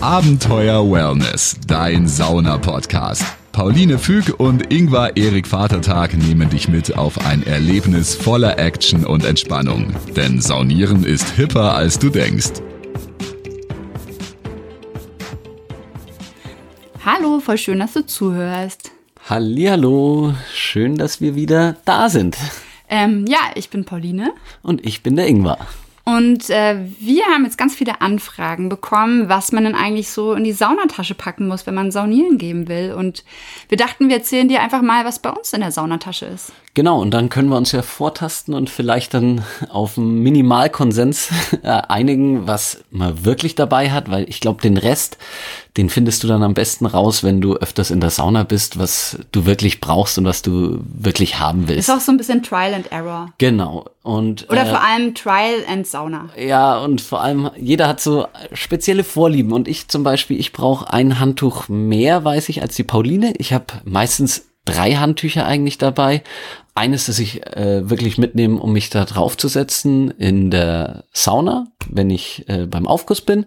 Abenteuer Wellness, dein Sauna-Podcast. Pauline Füg und Ingvar Erik Vatertag nehmen dich mit auf ein Erlebnis voller Action und Entspannung. Denn Saunieren ist hipper, als du denkst. Hallo, voll schön, dass du zuhörst. Hallihallo, schön, dass wir wieder da sind. Ähm, ja, ich bin Pauline. Und ich bin der Ingvar. Und äh, wir haben jetzt ganz viele Anfragen bekommen, was man denn eigentlich so in die Saunatasche packen muss, wenn man saunieren gehen will. Und wir dachten, wir erzählen dir einfach mal, was bei uns in der Saunatasche ist. Genau, und dann können wir uns ja vortasten und vielleicht dann auf einen Minimalkonsens äh, einigen, was man wirklich dabei hat, weil ich glaube, den Rest, den findest du dann am besten raus, wenn du öfters in der Sauna bist, was du wirklich brauchst und was du wirklich haben willst. Ist auch so ein bisschen Trial and Error. Genau. Und, Oder äh, vor allem Trial and Sauna. Ja, und vor allem, jeder hat so spezielle Vorlieben. Und ich zum Beispiel, ich brauche ein Handtuch mehr, weiß ich, als die Pauline. Ich habe meistens drei Handtücher eigentlich dabei. Eines, das ich äh, wirklich mitnehme, um mich da draufzusetzen in der Sauna, wenn ich äh, beim Aufguss bin.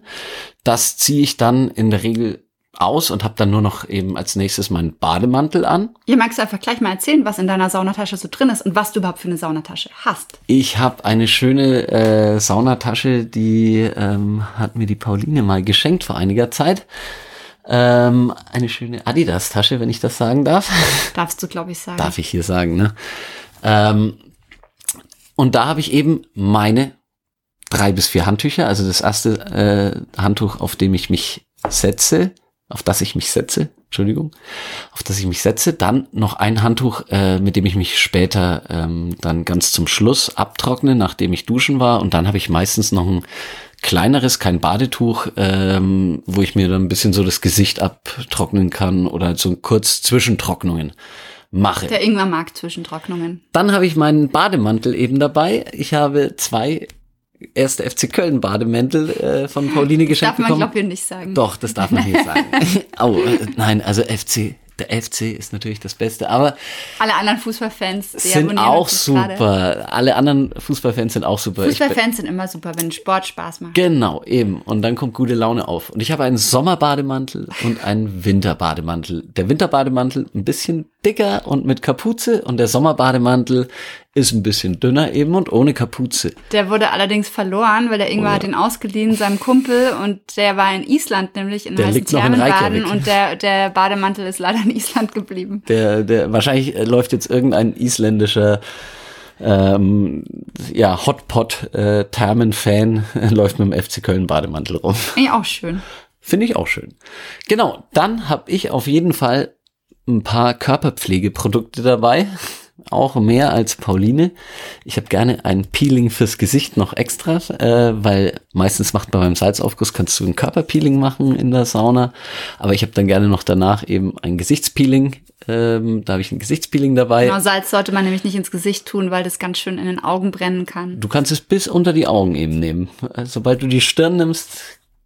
Das ziehe ich dann in der Regel aus und habe dann nur noch eben als nächstes meinen Bademantel an. Hier magst einfach gleich mal erzählen, was in deiner Saunatasche so drin ist und was du überhaupt für eine Saunatasche hast. Ich habe eine schöne äh, Saunatasche, die ähm, hat mir die Pauline mal geschenkt vor einiger Zeit. Ähm, eine schöne Adidas-Tasche, wenn ich das sagen darf. Darfst du, glaube ich, sagen. Darf ich hier sagen, ne? Ähm, und da habe ich eben meine drei bis vier Handtücher. Also das erste äh, Handtuch, auf dem ich mich setze, auf das ich mich setze, Entschuldigung, auf das ich mich setze. Dann noch ein Handtuch, äh, mit dem ich mich später ähm, dann ganz zum Schluss abtrockne, nachdem ich duschen war. Und dann habe ich meistens noch ein kleineres, kein Badetuch, ähm, wo ich mir dann ein bisschen so das Gesicht abtrocknen kann oder so kurz Zwischentrocknungen mache. Der Ingwer mag Zwischentrocknungen. Dann habe ich meinen Bademantel eben dabei. Ich habe zwei erste FC Köln Bademäntel äh, von Pauline geschenkt Darf man, bekommen. glaube ich, nicht sagen. Doch, das darf man hier sagen. oh, äh, nein, also FC, der FC ist natürlich das Beste, aber Alle anderen Fußballfans sind auch uns gerade. super. Alle anderen Fußballfans sind auch super. Fußballfans sind immer super, wenn Sport Spaß macht. Genau, eben. Und dann kommt gute Laune auf. Und ich habe einen Sommerbademantel und einen Winterbademantel. Der Winterbademantel ein bisschen dicker und mit Kapuze und der Sommerbademantel ist ein bisschen dünner eben und ohne Kapuze. Der wurde allerdings verloren, weil der Oh Ingwer hat ihn ausgeliehen, seinem Kumpel, und der war in Island nämlich in Der heißen Thermen baden und der, der Bademantel ist leider in Island geblieben. Der, der wahrscheinlich äh, läuft jetzt irgendein isländischer ähm, ja, Hotpot äh, äh, läuft mit dem FC Köln Bademantel rum. Finde ich auch schön. Finde ich auch schön. Genau, dann habe ich auf jeden Fall ein paar Körperpflegeprodukte dabei. Auch mehr als Pauline. Ich habe gerne ein Peeling fürs Gesicht noch extra, äh, weil meistens macht man beim Salzaufguss, kannst du ein Körperpeeling machen in der Sauna. Aber ich habe dann gerne noch danach eben ein Gesichtspeeling. Ähm, da habe ich ein Gesichtspeeling dabei. Genau, Salz sollte man nämlich nicht ins Gesicht tun, weil das ganz schön in den Augen brennen kann. Du kannst es bis unter die Augen eben nehmen. Äh, Sobald du die Stirn nimmst,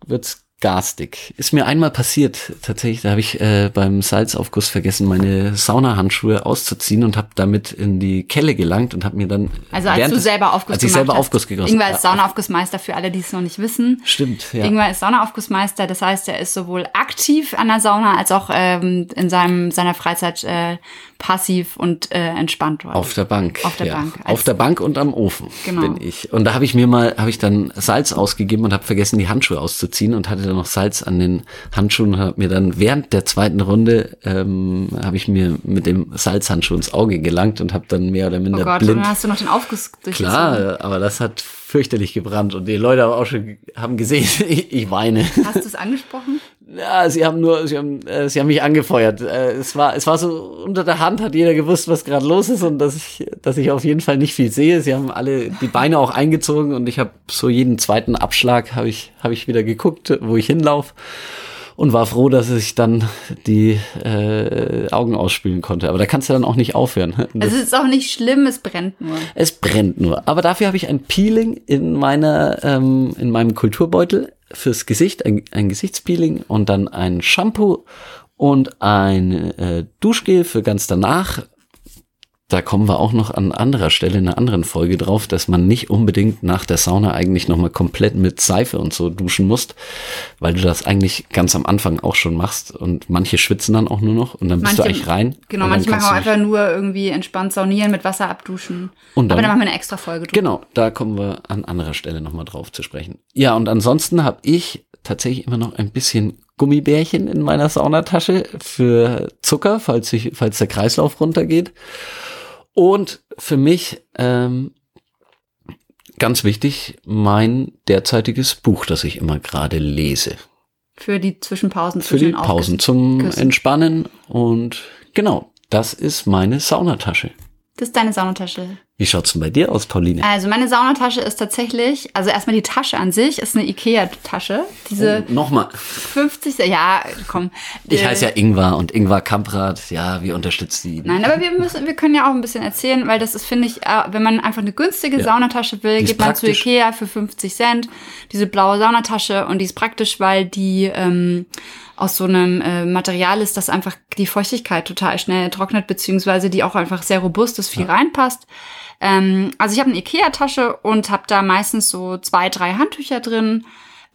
wird's garstig. Ist mir einmal passiert, tatsächlich, da habe ich äh, beim Salzaufguss vergessen, meine Saunahandschuhe auszuziehen und habe damit in die Kelle gelangt und habe mir dann Also als du selber Aufguss als ich selber hast. Aufguss gegossen Ingwer ist Saunaaufgussmeister für alle, die es noch nicht wissen. Stimmt, ja. Ingwer ist Saunaaufgussmeister, das heißt, er ist sowohl aktiv an der Sauna als auch ähm, in seinem, seiner Freizeit äh, passiv und äh, entspannt dort. Auf der Bank. Auf der ja. Bank. Auf der Bank und am Ofen Genau. bin ich. Und da habe ich mir mal, habe ich dann Salz ausgegeben und habe vergessen, die Handschuhe auszuziehen und hatte dann noch Salz an den Handschuhen und habe mir dann während der zweiten Runde ähm, habe ich mir mit dem Salzhandschuh ins Auge gelangt und habe dann mehr oder oh minder Gott, und blind. dann hast du noch den Aufguss durchgezogen. Klar, aber das hat fürchterlich gebrannt und die Leute haben auch schon haben gesehen, ich, ich weine. Hast du es angesprochen? Ja, sie haben nur, sie haben, äh, sie haben mich angefeuert. Äh, es war, es war so unter der Hand, hat jeder gewusst, was gerade los ist und dass ich, dass ich auf jeden Fall nicht viel sehe. Sie haben alle die Beine auch eingezogen und ich habe so jeden zweiten Abschlag habe ich, habe ich wieder geguckt, wo ich hinlauf und war froh, dass ich dann die äh, Augen ausspülen konnte. Aber da kannst du dann auch nicht aufhören. Das- es ist auch nicht schlimm, es brennt nur. es brennt nur. Aber dafür habe ich ein Peeling in meiner, ähm, in meinem Kulturbeutel fürs Gesicht, ein, ein Gesichtspeeling und dann ein Shampoo und ein äh, Duschgel für ganz danach. Da kommen wir auch noch an anderer Stelle in einer anderen Folge drauf, dass man nicht unbedingt nach der Sauna eigentlich nochmal komplett mit Seife und so duschen musst, weil du das eigentlich ganz am Anfang auch schon machst und manche schwitzen dann auch nur noch und dann bist Manche- du eigentlich rein. Genau, manche machen auch einfach nur irgendwie entspannt saunieren, mit Wasser abduschen. Und dann- Aber dann machen wir eine extra Folge drüber. Genau, da kommen wir an anderer Stelle nochmal drauf zu sprechen. Ja, und ansonsten habe ich tatsächlich immer noch ein bisschen Gummibärchen in meiner Saunatasche für Zucker, falls, ich, falls der Kreislauf runtergeht. Und für mich ähm, ganz wichtig, mein derzeitiges Buch, das ich immer gerade lese. Für die Zwischenpausen. Für zwischen die Pausen zum Küssen. Entspannen. Und genau, das ist meine Saunatasche. Das ist deine Saunatasche. Wie schaut's denn bei dir aus, Pauline? Also meine Saunatasche ist tatsächlich, also erstmal die Tasche an sich ist eine Ikea-Tasche. Diese Oh, Nochmal. 50, ja, komm. Ich heiße ja Ingvar und Ingvar Kamprad, ja, wir unterstützen die. Nein, aber wir müssen, wir können ja auch ein bisschen erzählen, weil das ist, finde ich, äh, wenn man einfach eine günstige Ja. Saunatasche will, geht man zu praktisch. Ikea für 50 Cent. Diese blaue Saunatasche und die ist praktisch, weil die ähm, aus so einem äh, Material ist, das einfach die Feuchtigkeit total schnell trocknet, beziehungsweise die auch einfach sehr robust ist, viel reinpasst. Ähm, also ich habe eine Ikea-Tasche und habe da meistens so zwei, drei Handtücher drin.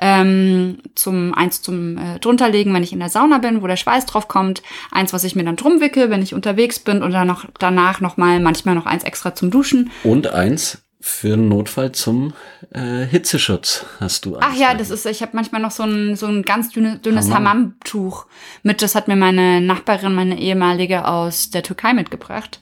Ähm, zum eins zum äh, drunterlegen, wenn ich in der Sauna bin, wo der Schweiß drauf kommt, eins, was ich mir dann drum wickel, wenn ich unterwegs bin und dann noch danach noch mal manchmal noch eins extra zum Duschen. Und eins für einen Notfall zum äh, Hitzeschutz hast du. Ach ja, das ist, ich habe manchmal noch so ein, so ein ganz dünne, dünnes Hammam. Hammam-Tuch mit. Das hat mir meine Nachbarin, meine ehemalige aus der Türkei mitgebracht.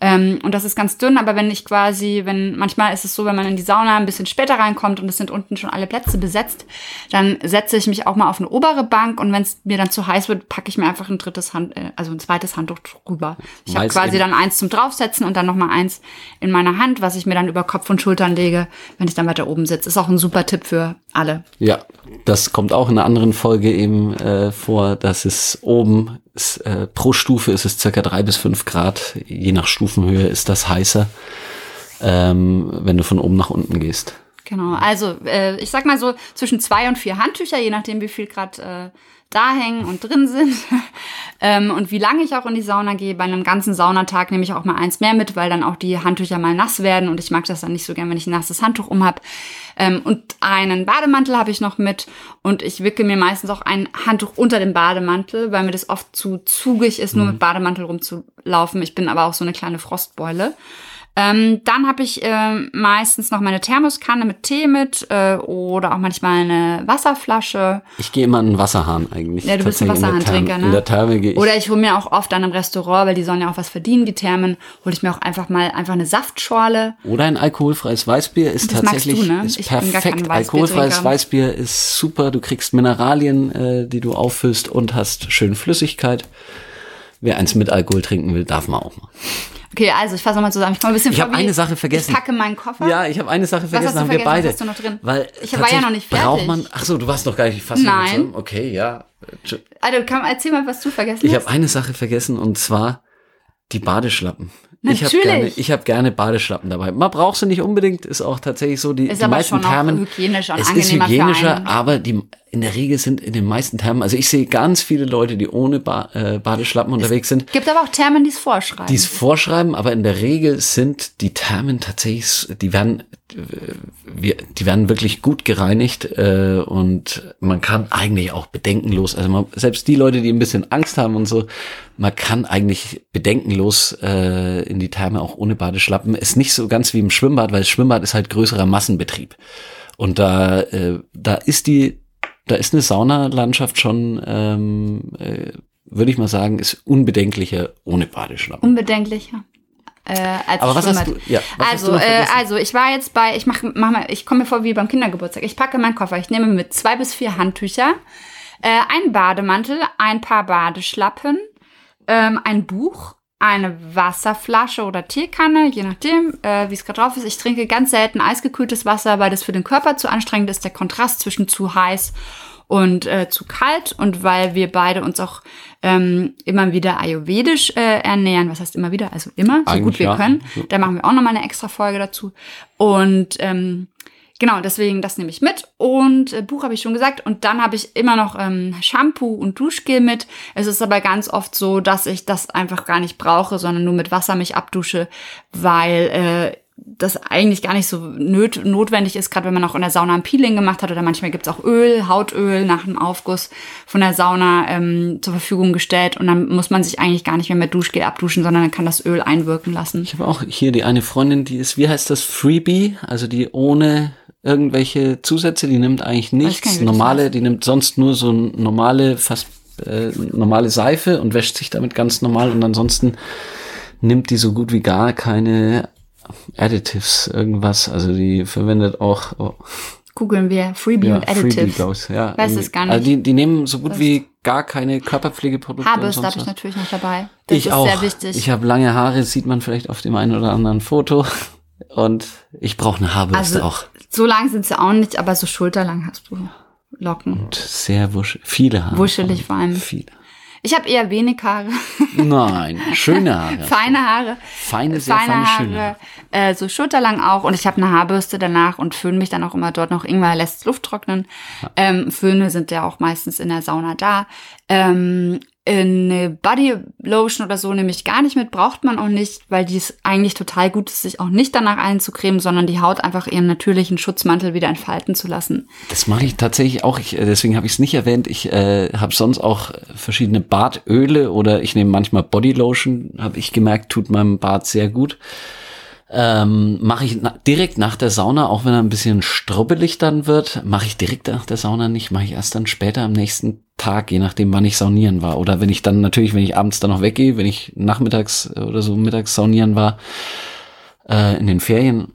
Ähm, und das ist ganz dünn, aber wenn ich quasi, wenn, manchmal ist es so, wenn man in die Sauna ein bisschen später reinkommt und es sind unten schon alle Plätze besetzt, dann setze ich mich auch mal auf eine obere Bank und wenn es mir dann zu heiß wird, packe ich mir einfach ein drittes Hand, äh, also ein zweites Handtuch drüber. Ich habe quasi dann eins zum draufsetzen und dann noch mal eins in meiner Hand, was ich mir dann über Kopf und Schultern lege, wenn ich dann weiter oben sitze. Ist auch ein super Tipp für alle. Ja, das kommt auch in einer anderen Folge eben äh, vor, dass es oben ist, äh, pro Stufe ist es circa drei bis fünf Grad, je nach Stufenhöhe ist das heißer, ähm, wenn du von oben nach unten gehst. Genau, also äh, ich sag mal so zwischen zwei und vier Handtücher, je nachdem wie viel gerade äh, da hängen und drin sind. ähm, und wie lange ich auch in die Sauna gehe. Bei einem ganzen Saunatag nehme ich auch mal eins mehr mit, weil dann auch die Handtücher mal nass werden und ich mag das dann nicht so gern, wenn ich ein nasses Handtuch um hab. Ähm, und einen Bademantel habe ich noch mit und ich wickel mir meistens auch ein Handtuch unter dem Bademantel, weil mir das oft zu zugig ist, nur mit Bademantel rumzulaufen. Ich bin aber auch so eine kleine Frostbeule. Ähm, dann habe ich ähm, meistens noch meine Thermoskanne mit Tee mit äh, oder auch manchmal eine Wasserflasche. Ich gehe immer an den Wasserhahn eigentlich. Ja, du bist ein in Wasserhahntrinker, ne? In der Therme gehe ich. Oder ich hole mir auch oft an einem Restaurant, weil die sollen ja auch was verdienen, die Thermen, hole ich mir auch einfach mal einfach eine Saftschorle. Oder ein alkoholfreies Weißbier ist Das tatsächlich du, ne? ist perfekt. Alkoholfreies Weißbier ist super. Du kriegst Mineralien, äh, die du auffüllst und hast schön Flüssigkeit. Wer eins mit Alkohol trinken will, darf man auch mal. Okay, also ich fasse nochmal zusammen. Ich komme ein bisschen Ich habe eine Sache vergessen. Ich packe meinen Koffer. Ja, ich habe eine Sache hast vergessen, du haben wir vergessen? beide. Was hast du noch drin? Weil Ich war ja noch nicht tatsächlich Braucht fertig. man, ach so, du warst noch gar nicht fast Nein. Okay, ja. Also komm, erzähl mal, was du vergessen Ich hast. habe eine Sache vergessen und zwar die Badeschlappen. Ich habe Natürlich. gerne, ich hab gerne Badeschlappen dabei. Man braucht sie nicht unbedingt, ist auch tatsächlich so. Die, Ist die aber meisten schon Thermen. hygienischer und es ist angenehmer für hygienischer, aber die in der Regel sind in den meisten Thermen. Also ich sehe ganz viele Leute, die ohne ba äh, Badeschlappen unterwegs sind. Gibt aber auch Thermen, die es vorschreiben. Die es vorschreiben, aber in der Regel sind die Thermen tatsächlich, die werden, äh, die werden wirklich gut gereinigt äh, und man kann eigentlich auch bedenkenlos, also man, selbst die Leute, die ein bisschen Angst haben und so, man kann eigentlich bedenkenlos äh, in die Therme auch ohne Badeschlappen. Ist nicht so ganz wie im Schwimmbad, weil das Schwimmbad ist halt größerer Massenbetrieb und da, äh, da ist die, da ist eine Saunalandschaft schon, ähm, äh, würde ich mal sagen, ist unbedenklicher ohne Badeschlappen. Unbedenklicher. Äh, als Aber was hast Schwimmbad. du- ja, was hast also, du noch äh, also ich war jetzt bei, ich mach, mach mal, ich komme mir vor wie beim Kindergeburtstag. Ich packe meinen Koffer. Ich nehme mit zwei bis vier Handtücher, äh, einen Bademantel, ein paar Badeschlappen, ähm, ein Buch, eine Wasserflasche oder Teekanne, je nachdem, äh, wie es gerade drauf ist. Ich trinke ganz selten eisgekühltes Wasser, weil das für den Körper zu anstrengend ist. Der Kontrast zwischen zu heiß und äh, zu kalt und weil wir beide uns auch ähm, immer wieder ayurvedisch äh, ernähren. Was heißt immer wieder? Also immer, so Eigentlich gut wir ja. können. Da machen wir auch nochmal eine extra Folge dazu. Und ähm, Genau, deswegen das nehme ich mit. Und äh, Buch habe ich schon gesagt. Und dann habe ich immer noch ähm, Shampoo und Duschgel mit. Es ist aber ganz oft so, dass ich das einfach gar nicht brauche, sondern nur mit Wasser mich abdusche, weil äh, das eigentlich gar nicht so nöt notwendig ist, gerade wenn man auch in der Sauna ein Peeling gemacht hat oder manchmal gibt's auch Öl, Hautöl nach einem Aufguss von der Sauna ähm, zur Verfügung gestellt und dann muss man sich eigentlich gar nicht mehr mit Duschgel abduschen, sondern dann kann das Öl einwirken lassen. Ich habe auch hier die eine Freundin, die ist, wie heißt das, Freebie, also die ohne irgendwelche Zusätze, die nimmt eigentlich nichts, normale, die nimmt sonst nur so normale, fast äh, normale Seife und wäscht sich damit ganz normal und ansonsten nimmt die so gut wie gar keine Additives, irgendwas. Also die verwendet auch. Oh. Googeln wir Freebie ja, und Additives. Freebie ja, Weiß es gar nicht. Also die, die nehmen so gut das wie gar keine Körperpflegeprodukte. Haarbürste habe ich natürlich noch dabei. Das ich ist auch. sehr wichtig. Ich habe lange Haare, sieht man vielleicht auf dem einen oder anderen Foto. Und ich brauche eine Haarbürste also, auch. So lang sind sie auch nicht, aber so schulterlang hast du Locken. Und sehr wuschelig. Viele Haare. Wuschelig vor allem. Viele. Ich habe eher wenig Haare. Nein, schöne Haare. feine Haare. Feine, sehr feine, feine Haare. Schöne. Äh, so schulterlang auch. Und ich habe eine Haarbürste danach und föhne mich dann auch immer dort noch. Ingwer lässt Luft trocknen. Ähm, Föhne sind ja auch meistens in der Sauna da. Ähm, eine Body Lotion oder so nehme ich gar nicht mit, braucht man auch nicht, weil die ist eigentlich total gut sich auch nicht danach einzucremen, sondern die Haut einfach ihren natürlichen Schutzmantel wieder entfalten zu lassen. Das mache ich tatsächlich auch, ich, äh, deswegen habe ich es nicht erwähnt. Ich äh, habe sonst auch verschiedene Bartöle oder ich nehme manchmal Body Lotion, habe ich gemerkt, tut meinem Bart sehr gut ähm, mache ich na direkt nach der Sauna, auch wenn er ein bisschen strubbelig dann wird, mache ich direkt nach der Sauna nicht, mache ich erst dann später am nächsten Tag, je nachdem, wann ich saunieren war. Oder wenn ich dann natürlich, wenn ich abends dann noch weggehe, wenn ich nachmittags oder so mittags saunieren war, äh, in den Ferien,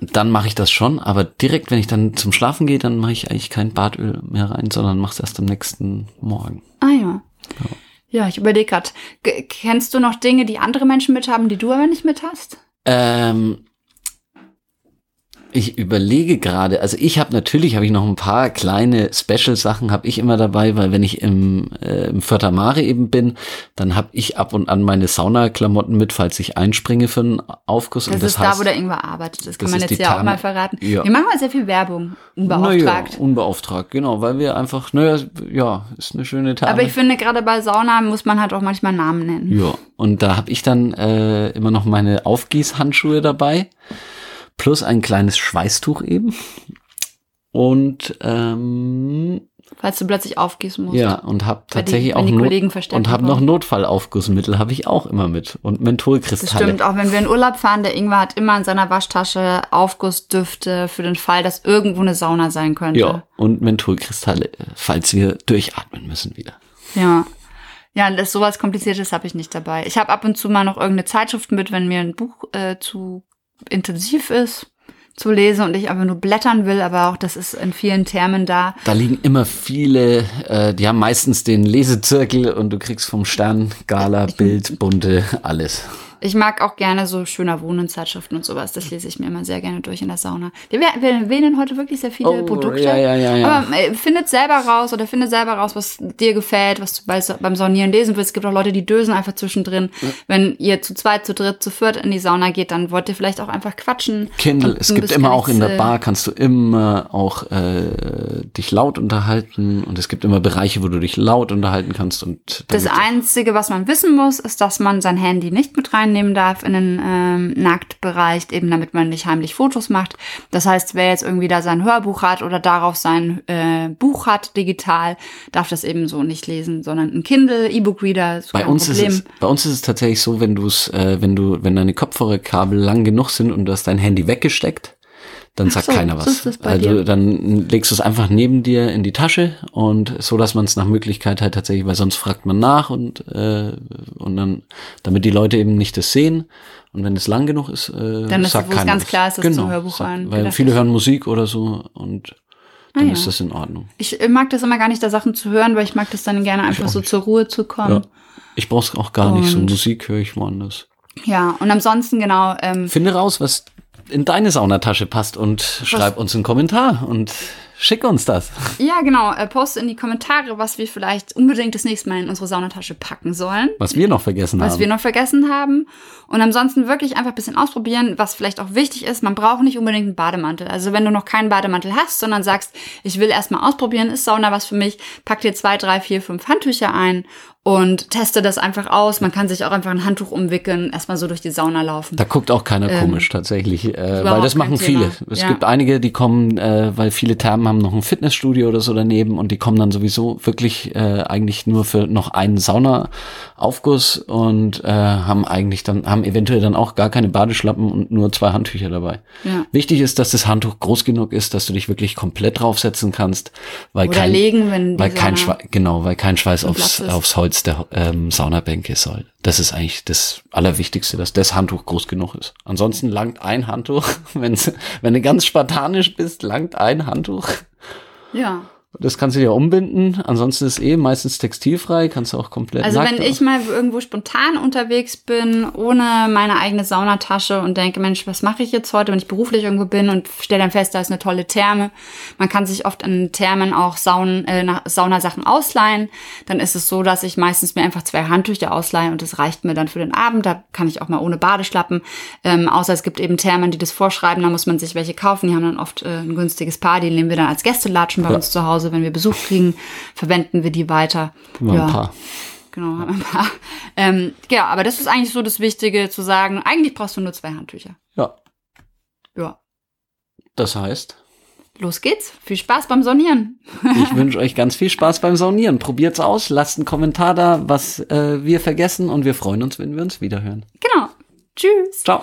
dann mache ich das schon. Aber direkt, wenn ich dann zum Schlafen gehe, dann mache ich eigentlich kein Badöl mehr rein, sondern mache es erst am nächsten Morgen. Ah ja. ja. Ja, ich überlege gerade. Kennst du noch Dinge, die andere Menschen mit haben, die du aber nicht mit hast? Ähm, ich überlege gerade, also ich habe natürlich habe ich noch ein paar kleine Special-Sachen habe ich immer dabei, weil wenn ich im, äh, im Vierter Mare eben bin, dann habe ich ab und an meine Saunaklamotten mit, falls ich einspringe für einen Aufguss. Das, und das ist heißt, da, wo der Ingwer arbeitet. Das kann das man jetzt ja auch mal verraten. Ja. Wir machen mal sehr viel Werbung, unbeauftragt. Naja, unbeauftragt, genau, weil wir einfach, naja, ja, ist eine schöne Therme. Aber ich finde, gerade bei Sauna muss man halt auch manchmal Namen nennen. Ja, und da habe ich dann äh, immer noch meine Aufgießhandschuhe dabei plus ein kleines Schweißtuch eben. Und ähm, falls du plötzlich aufgießen musst. Ja, und habe tatsächlich die, auch Not und habe noch Notfallaufgussmittel habe ich auch immer mit und Mentholkristalle. Das stimmt, auch wenn wir in Urlaub fahren, der Ingwer hat immer in seiner Waschtasche Aufgussdüfte für den Fall, dass irgendwo eine Sauna sein könnte. Ja, und Mentholkristalle, falls wir durchatmen müssen wieder. Ja. Ja, das sowas kompliziertes habe ich nicht dabei. Ich habe ab und zu mal noch irgendeine Zeitschrift mit, wenn mir ein Buch äh, zu intensiv ist zu lesen und ich aber nur blättern will, aber auch das ist in vielen Termen da. Da liegen immer viele, äh, die haben meistens den Lesezirkel und du kriegst vom Stern Gala, Bild, bunte, alles. Ich mag auch gerne so schöner Wohnenzeitschriften und sowas. Das lese ich mir immer sehr gerne durch in der Sauna. Wir, wir wählen heute wirklich sehr viele oh, Produkte. Ja, ja, ja, ja. Aber äh, findet selber raus oder findet selber raus, was dir gefällt, was du bei, beim Saunieren lesen willst. Es gibt auch Leute, die dösen einfach zwischendrin. Ja. Wenn ihr zu zweit, zu dritt, zu viert in die Sauna geht, dann wollt ihr vielleicht auch einfach quatschen. Kindle, es gibt immer auch in der Bar, kannst du immer auch äh, dich laut unterhalten und es gibt immer Bereiche, wo du dich laut unterhalten kannst. und Das Einzige, was man wissen muss, ist, dass man sein Handy nicht mit rein reinnehmen darf in den ähm, Nacktbereich, eben damit man nicht heimlich Fotos macht. Das heißt, wer jetzt irgendwie da sein Hörbuch hat oder darauf sein äh, Buch hat, digital, darf das eben so nicht lesen, sondern ein Kindle, E-Book-Reader. Bei uns ist es, bei uns ist es tatsächlich so, wenn du es, äh, wenn du, wenn deine Kopfhörerkabel lang genug sind und du hast dein Handy weggesteckt, dann sagt so, keiner was. So also dann legst du es einfach neben dir in die Tasche und so, dass man es nach Möglichkeit halt tatsächlich, weil sonst fragt man nach und äh, und dann, damit die Leute eben nicht das sehen und wenn es lang genug ist, äh, dann ist sagt es ganz was. klar, ist das genau, zum Hörbuch rein. Weil viele hören Musik oder so und dann ah, ja. ist das in Ordnung. Ich mag das immer gar nicht, da Sachen zu hören, weil ich mag das dann gerne einfach so zur Ruhe zu kommen. Ja. Ich brauch's auch gar und nicht, so Musik höre ich woanders. Ja, und ansonsten genau. Ähm, Finde raus, was in deine Saunatasche passt und schreib uns einen Kommentar und Schick uns das. Ja, genau. Äh, poste in die Kommentare, was wir vielleicht unbedingt das nächste Mal in unsere Saunatasche packen sollen. Was wir noch vergessen was haben. wir noch vergessen haben. Und ansonsten wirklich einfach ein bisschen ausprobieren, was vielleicht auch wichtig ist. Man braucht nicht unbedingt einen Bademantel. Also wenn du noch keinen Bademantel hast, sondern sagst, ich will erstmal ausprobieren, ist Sauna was für mich, pack dir zwei, drei, vier, fünf Handtücher ein und teste das einfach aus. Man kann sich auch einfach ein Handtuch umwickeln, erstmal so durch die Sauna laufen. Da guckt auch keiner komisch tatsächlich, äh, weil Ähm, das machen viele. Es Ja. gibt einige, die kommen, äh, weil viele Thermen haben noch ein Fitnessstudio oder so daneben und die kommen dann sowieso wirklich äh, eigentlich nur für noch einen Saunaaufguss und äh, haben eigentlich dann, haben eventuell dann auch gar keine Badeschlappen und nur zwei Handtücher dabei. Ja. Wichtig ist, dass das Handtuch groß genug ist, dass du dich wirklich komplett draufsetzen kannst, weil Oder kein, legen, weil kein Schweiß, genau, weil kein Schweiß aufs, aufs Holz der ähm, Saunabänke soll. Das ist eigentlich das Allerwichtigste, dass das Handtuch groß genug ist. Ansonsten langt ein Handtuch, wenn's, wenn du ganz spartanisch bist, langt ein Handtuch. Ja. Das kannst du dir umbinden. Ansonsten ist eh meistens textilfrei, kannst du auch komplett Also wenn ich mal irgendwo spontan unterwegs bin, ohne meine eigene Saunatasche und denke, Mensch, was mache ich jetzt heute, wenn ich beruflich irgendwo bin und stelle dann fest, da ist eine tolle Therme. Man kann sich oft in Thermen auch Saunen, äh, nach- Saunasachen ausleihen. Dann ist es so, dass ich meistens mir einfach zwei Handtücher ausleihe und das reicht mir dann für den Abend. Da kann ich auch mal ohne Badeschlappen. Ähm, außer es gibt eben Thermen, die das vorschreiben, da muss man sich welche kaufen. Die haben dann oft äh, ein günstiges Paar, die nehmen wir dann als Gästelatschen bei Ja. uns zu Hause. Wenn wir Besuch kriegen, verwenden wir die weiter. Immer ein paar. Genau, haben ein paar. Ähm, ja, aber das ist eigentlich so das Wichtige zu sagen. Eigentlich brauchst du nur zwei Handtücher. Ja, Ja. das heißt, Los geht's. Viel Spaß beim Sonieren. ich wünsche euch ganz viel Spaß beim Saunieren. Probiert's aus, lasst einen Kommentar da, was äh, wir vergessen und wir freuen uns, wenn wir uns wiederhören. Genau. Tschüss. Ciao.